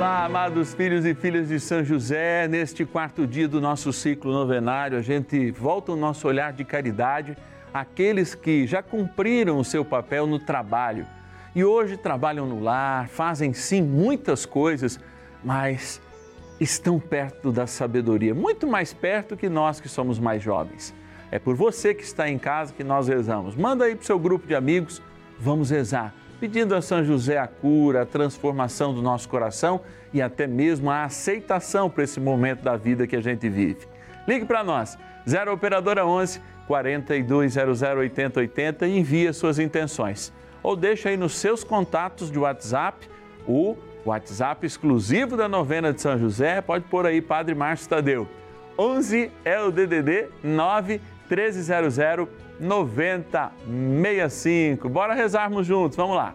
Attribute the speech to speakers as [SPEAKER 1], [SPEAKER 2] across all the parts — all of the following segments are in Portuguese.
[SPEAKER 1] Olá, amados filhos e filhas de São José. Neste quarto dia do nosso ciclo novenário, a gente volta o nosso olhar de caridade àqueles que já cumpriram o seu papel no trabalho e hoje trabalham no lar, fazem sim muitas coisas, mas estão perto da sabedoria, muito mais perto que nós que somos mais jovens. É por você que está em casa que nós rezamos. Manda aí para o seu grupo de amigos, vamos rezar pedindo a São José a cura, a transformação do nosso coração e até mesmo a aceitação para esse momento da vida que a gente vive. Ligue para nós, 0 Operadora 11 4200 8080 e envie suas intenções. Ou deixa aí nos seus contatos de WhatsApp o WhatsApp exclusivo da novena de São José, pode pôr aí Padre Márcio Tadeu. 11 é o DDD 9 1300 9065. Bora rezarmos juntos, vamos lá.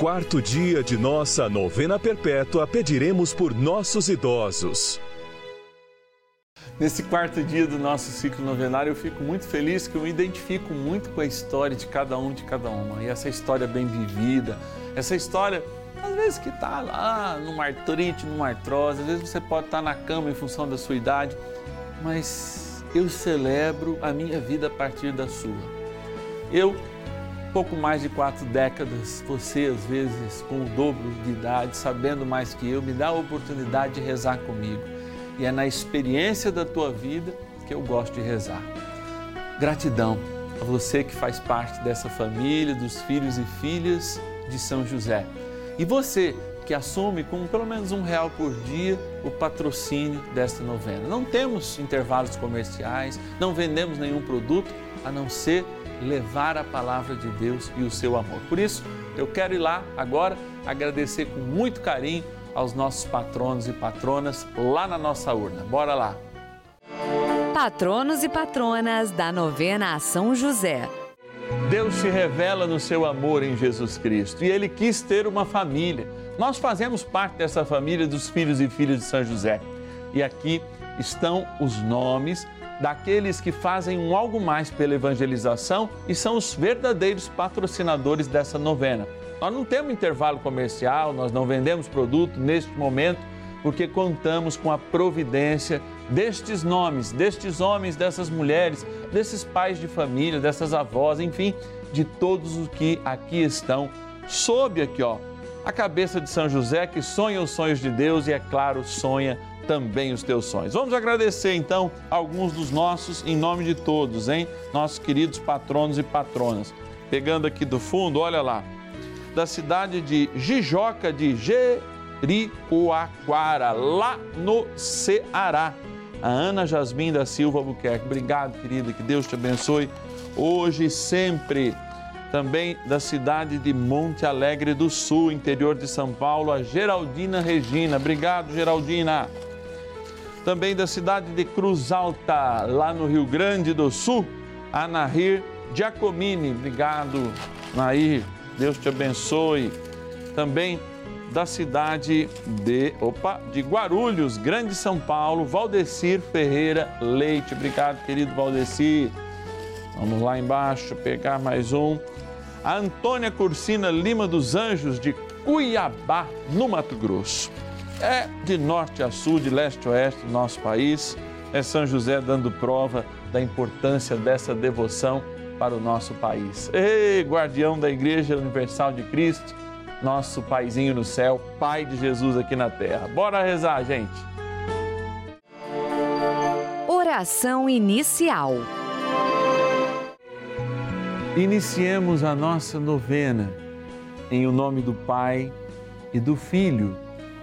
[SPEAKER 2] quarto dia de nossa novena perpétua, pediremos por nossos idosos.
[SPEAKER 1] Nesse quarto dia do nosso ciclo novenário, eu fico muito feliz que eu me identifico muito com a história de cada um, de cada uma. E essa história bem vivida, essa história, às vezes que está lá numa artrite, numa artrose, às vezes você pode estar na cama em função da sua idade, mas eu celebro a minha vida a partir da sua. Eu pouco mais de quatro décadas, você às vezes com o dobro de idade, sabendo mais que eu, me dá a oportunidade de rezar comigo. E é na experiência da tua vida que eu gosto de rezar. Gratidão a você que faz parte dessa família, dos filhos e filhas de São José. E você que assume com pelo menos um real por dia o patrocínio desta novena. Não temos intervalos comerciais, não vendemos nenhum produto a não ser levar a palavra de Deus e o seu amor. Por isso, eu quero ir lá agora agradecer com muito carinho aos nossos patronos e patronas lá na nossa urna. Bora lá!
[SPEAKER 3] Patronos e patronas da novena a São José.
[SPEAKER 1] Deus se revela no seu amor em Jesus Cristo e ele quis ter uma família. Nós fazemos parte dessa família dos filhos e filhas de São José. E aqui estão os nomes daqueles que fazem um algo mais pela evangelização e são os verdadeiros patrocinadores dessa novena. Nós não temos intervalo comercial, nós não vendemos produto neste momento, porque contamos com a providência destes nomes, destes homens, dessas mulheres, desses pais de família, dessas avós, enfim, de todos os que aqui estão, sob aqui, ó, a cabeça de São José que sonha os sonhos de Deus e, é claro, sonha também os teus sonhos. Vamos agradecer então alguns dos nossos, em nome de todos, hein? Nossos queridos patronos e patronas. Pegando aqui do fundo, olha lá, da cidade de Jijoca de Jericoacoara, lá no Ceará. A Ana Jasmim da Silva Albuquerque. Obrigado, querida, que Deus te abençoe hoje e sempre. também da cidade de Monte Alegre do Sul, interior de São Paulo, a Geraldina Regina. Obrigado, Geraldina. Também da cidade de Cruz Alta, lá no Rio Grande do Sul, a Giacomini. Obrigado, Nair. Deus te abençoe. Também da cidade de, opa, de Guarulhos, Grande São Paulo, Valdecir Ferreira Leite. Obrigado, querido Valdecir. Vamos lá embaixo pegar mais um. A Antônia Cursina Lima dos Anjos, de Cuiabá, no Mato Grosso. É de norte a sul, de leste a oeste do nosso país. É São José dando prova da importância dessa devoção para o nosso país. Ei, guardião da Igreja Universal de Cristo nosso paizinho no céu, Pai de Jesus aqui na terra. Bora rezar, gente.
[SPEAKER 3] Oração inicial.
[SPEAKER 1] Iniciemos a nossa novena em o nome do Pai e do Filho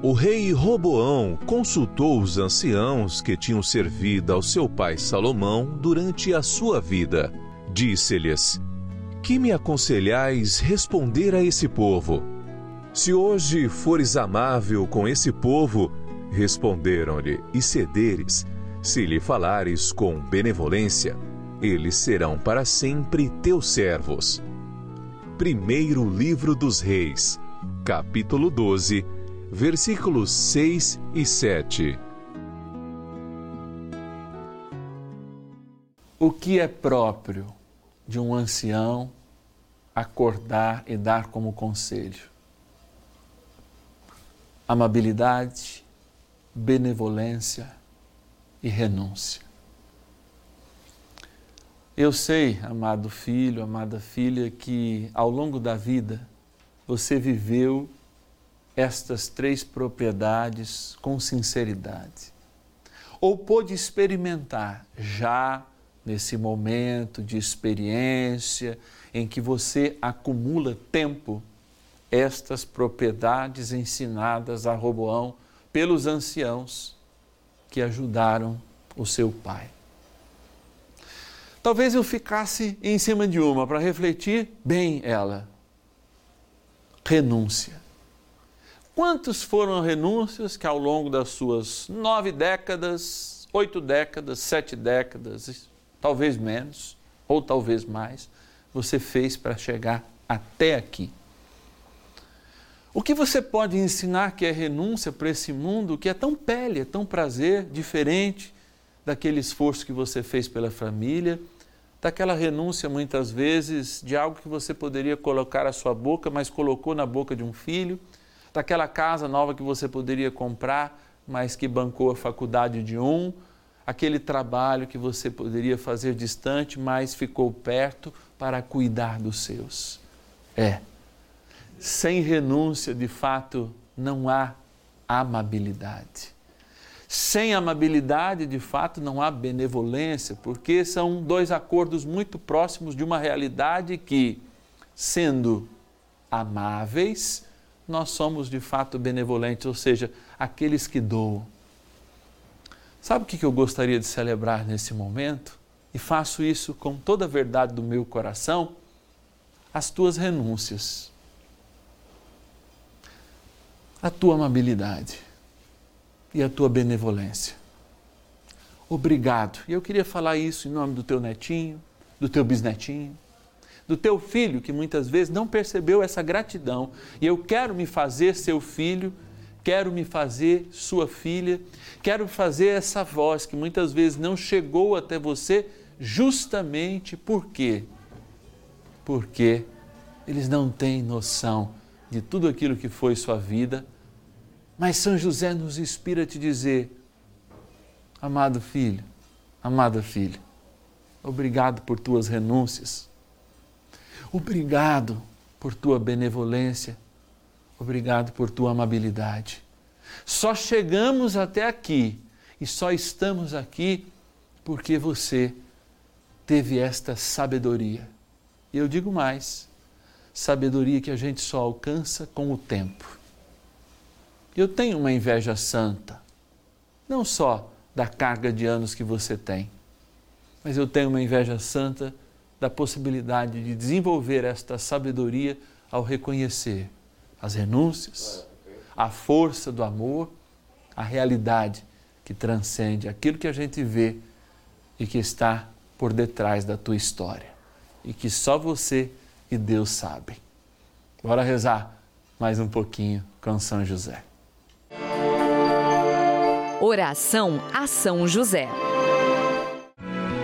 [SPEAKER 2] O rei Roboão consultou os anciãos que tinham servido ao seu pai Salomão durante a sua vida. Disse-lhes: Que me aconselhais responder a esse povo? Se hoje fores amável com esse povo, responderam-lhe, e cederes, se lhe falares com benevolência, eles serão para sempre teus servos. Primeiro Livro dos Reis, capítulo 12, versículos 6 e 7.
[SPEAKER 1] O que é próprio de um ancião acordar e dar como conselho? amabilidade, benevolência e renúncia. Eu sei, amado filho, amada filha, que ao longo da vida você viveu estas três propriedades com sinceridade. Ou pôde experimentar já nesse momento de experiência em que você acumula tempo estas propriedades ensinadas a Roboão pelos anciãos que ajudaram o seu pai. Talvez eu ficasse em cima de uma para refletir bem ela. Renúncia. Quantos foram renúncias que ao longo das suas nove décadas, oito décadas, sete décadas, talvez menos, ou talvez mais, você fez para chegar até aqui? O que você pode ensinar que é renúncia para esse mundo que é tão pele, é tão prazer, diferente daquele esforço que você fez pela família, daquela renúncia muitas vezes de algo que você poderia colocar à sua boca, mas colocou na boca de um filho, daquela casa nova que você poderia comprar, mas que bancou a faculdade de um, aquele trabalho que você poderia fazer distante, mas ficou perto para cuidar dos seus. É sem renúncia, de fato, não há amabilidade. Sem amabilidade, de fato, não há benevolência, porque são dois acordos muito próximos de uma realidade que, sendo amáveis, nós somos de fato benevolentes, ou seja, aqueles que doam. Sabe o que eu gostaria de celebrar nesse momento? E faço isso com toda a verdade do meu coração? As tuas renúncias a tua amabilidade e a tua benevolência. Obrigado. E eu queria falar isso em nome do teu netinho, do teu bisnetinho, do teu filho que muitas vezes não percebeu essa gratidão. E eu quero me fazer seu filho, quero me fazer sua filha, quero fazer essa voz que muitas vezes não chegou até você, justamente por quê? Porque eles não têm noção de tudo aquilo que foi sua vida, mas São José nos inspira a te dizer: amado filho, amada filha, obrigado por tuas renúncias, obrigado por tua benevolência, obrigado por tua amabilidade. Só chegamos até aqui e só estamos aqui porque você teve esta sabedoria. E eu digo mais: sabedoria que a gente só alcança com o tempo. Eu tenho uma inveja santa, não só da carga de anos que você tem, mas eu tenho uma inveja santa da possibilidade de desenvolver esta sabedoria ao reconhecer as renúncias, a força do amor, a realidade que transcende aquilo que a gente vê e que está por detrás da tua história e que só você e Deus sabe. Bora rezar mais um pouquinho com São José.
[SPEAKER 3] Oração a São José.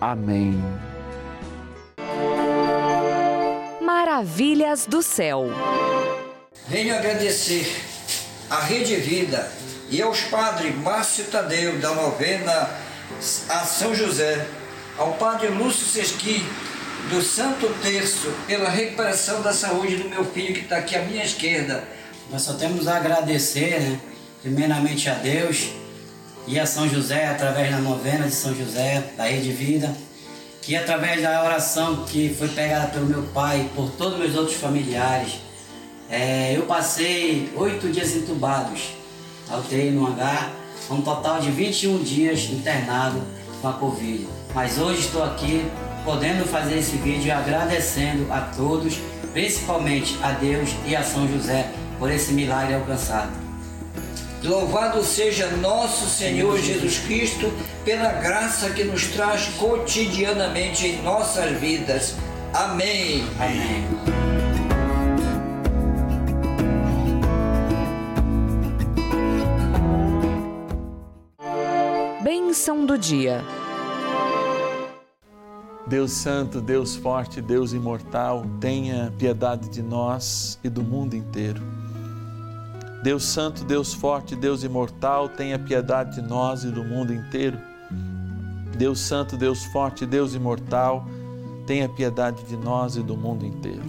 [SPEAKER 1] Amém.
[SPEAKER 3] Maravilhas do céu.
[SPEAKER 4] Venho agradecer à Rede Vida e aos padres Márcio Tadeu da novena a São José, ao Padre Lúcio Sesqui, do Santo Terço, pela recuperação da saúde do meu filho que está aqui à minha esquerda.
[SPEAKER 5] Nós só temos a agradecer, né? primeiramente a Deus e a São José, através da novena de São José, da Rede Vida, que através da oração que foi pegada pelo meu pai, por todos meus outros familiares, é, eu passei oito dias entubados, alterei no hangar, um total de 21 dias internado com a Covid. Mas hoje estou aqui podendo fazer esse vídeo agradecendo a todos, principalmente a Deus e a São José por esse milagre alcançado.
[SPEAKER 4] Louvado seja nosso Senhor Jesus Cristo pela graça que nos traz cotidianamente em nossas vidas. Amém.
[SPEAKER 5] Amém.
[SPEAKER 3] Bênção do dia.
[SPEAKER 1] Deus Santo, Deus Forte, Deus Imortal, tenha piedade de nós e do mundo inteiro. Deus Santo, Deus Forte, Deus Imortal, tenha piedade de nós e do mundo inteiro. Deus Santo, Deus Forte, Deus Imortal, tenha piedade de nós e do mundo inteiro.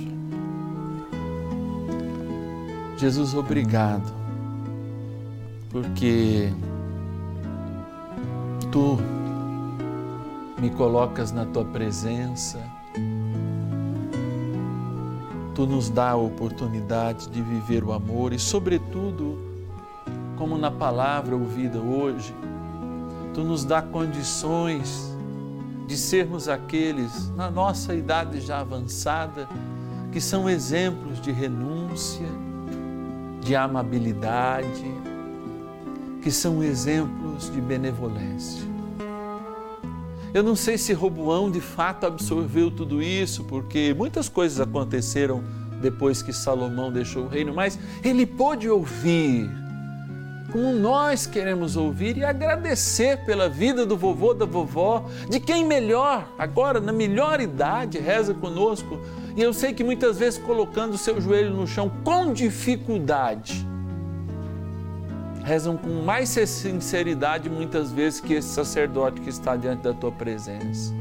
[SPEAKER 1] Jesus, obrigado, porque tu me colocas na tua presença, tu nos dá a oportunidade de viver o amor e, sobretudo, como na palavra ouvida hoje, tu nos dá condições de sermos aqueles, na nossa idade já avançada, que são exemplos de renúncia, de amabilidade, que são exemplos de benevolência. Eu não sei se Roboão de fato absorveu tudo isso, porque muitas coisas aconteceram depois que Salomão deixou o reino, mas ele pôde ouvir, como nós queremos ouvir e agradecer pela vida do vovô, da vovó, de quem melhor, agora na melhor idade, reza conosco. E eu sei que muitas vezes colocando o seu joelho no chão com dificuldade rezam com mais sinceridade muitas vezes que esse sacerdote que está diante da tua presença.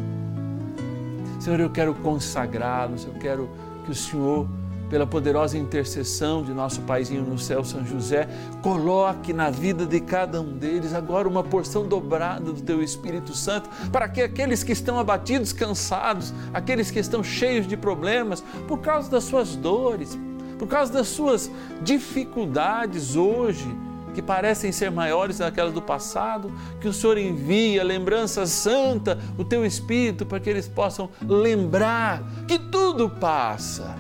[SPEAKER 1] Senhor, eu quero consagrá-los, eu quero que o Senhor, pela poderosa intercessão de nosso Paizinho no céu, São José, coloque na vida de cada um deles agora uma porção dobrada do teu Espírito Santo, para que aqueles que estão abatidos, cansados, aqueles que estão cheios de problemas, por causa das suas dores, por causa das suas dificuldades hoje, que parecem ser maiores daquelas do passado, que o Senhor envie a lembrança santa, o teu Espírito, para que eles possam lembrar que tudo passa.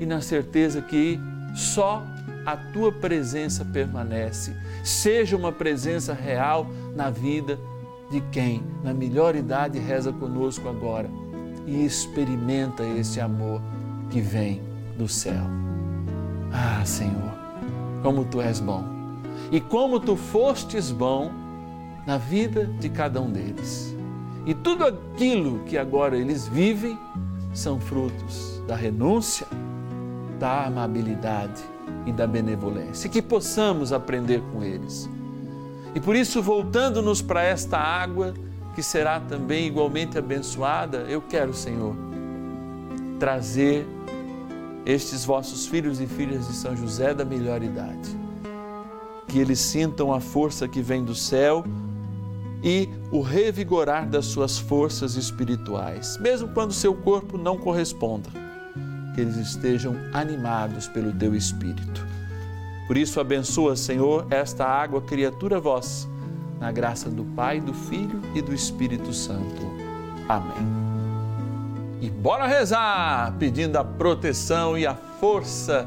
[SPEAKER 1] E na certeza que só a tua presença permanece, seja uma presença real na vida de quem, na melhor idade, reza conosco agora e experimenta esse amor que vem do céu. Ah, Senhor, como tu és bom e como tu fostes bom na vida de cada um deles. E tudo aquilo que agora eles vivem são frutos da renúncia, da amabilidade e da benevolência. Que possamos aprender com eles. E por isso, voltando-nos para esta água, que será também igualmente abençoada, eu quero, Senhor, trazer estes vossos filhos e filhas de São José da melhor idade que eles sintam a força que vem do céu e o revigorar das suas forças espirituais, mesmo quando seu corpo não corresponda, que eles estejam animados pelo teu espírito. Por isso, abençoa, Senhor, esta água, criatura vossa, na graça do Pai, do Filho e do Espírito Santo. Amém. E bora rezar, pedindo a proteção e a força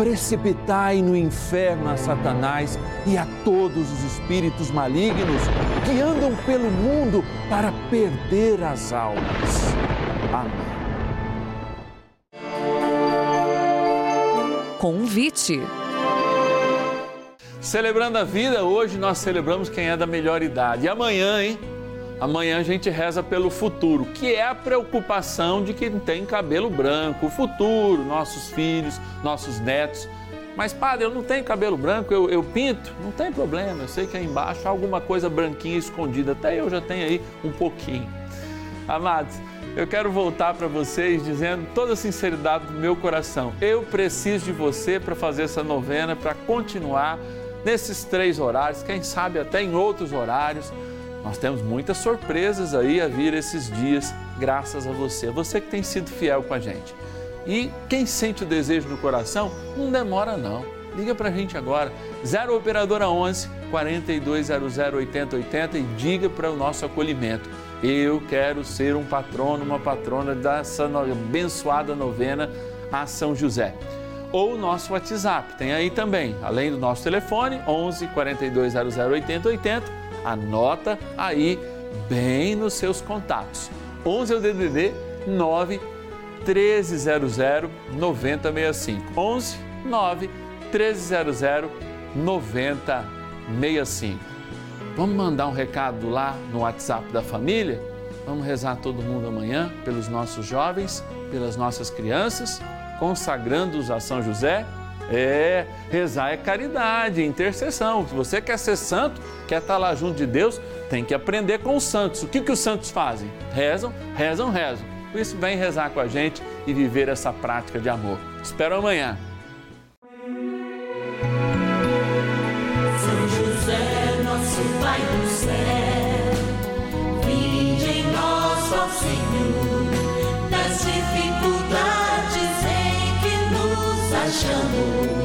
[SPEAKER 1] precipitai no inferno a Satanás e a todos os espíritos malignos que andam pelo mundo para perder as almas. Amém.
[SPEAKER 3] Convite.
[SPEAKER 1] Celebrando a vida, hoje nós celebramos quem é da melhor idade. E amanhã, hein? Amanhã a gente reza pelo futuro, que é a preocupação de quem tem cabelo branco, o futuro, nossos filhos, nossos netos. Mas, padre, eu não tenho cabelo branco, eu, eu pinto, não tem problema, eu sei que aí embaixo há alguma coisa branquinha escondida, até eu já tenho aí um pouquinho. Amados, eu quero voltar para vocês dizendo toda a sinceridade do meu coração. Eu preciso de você para fazer essa novena, para continuar nesses três horários, quem sabe até em outros horários. Nós temos muitas surpresas aí a vir esses dias, graças a você, você que tem sido fiel com a gente. E quem sente o desejo no coração, não demora não. Liga para a gente agora, 0 Operadora 11 4200 8080 e diga para o nosso acolhimento. Eu quero ser um patrono, uma patrona dessa abençoada novena a São José ou o nosso WhatsApp. Tem aí também, além do nosso telefone, 11 4200 8080. Anota aí bem nos seus contatos. 11 é o DDD 9 1300 9065. 11 9 1300 9065. Vamos mandar um recado lá no WhatsApp da família? Vamos rezar todo mundo amanhã pelos nossos jovens, pelas nossas crianças consagrando-os a São José? É, rezar é caridade, é intercessão. Se você quer ser santo, quer estar lá junto de Deus, tem que aprender com os santos. O que, que os santos fazem? Rezam, rezam, rezam. Por isso, vem rezar com a gente e viver essa prática de amor. Espero amanhã. Senhor, das dificuldades. soul.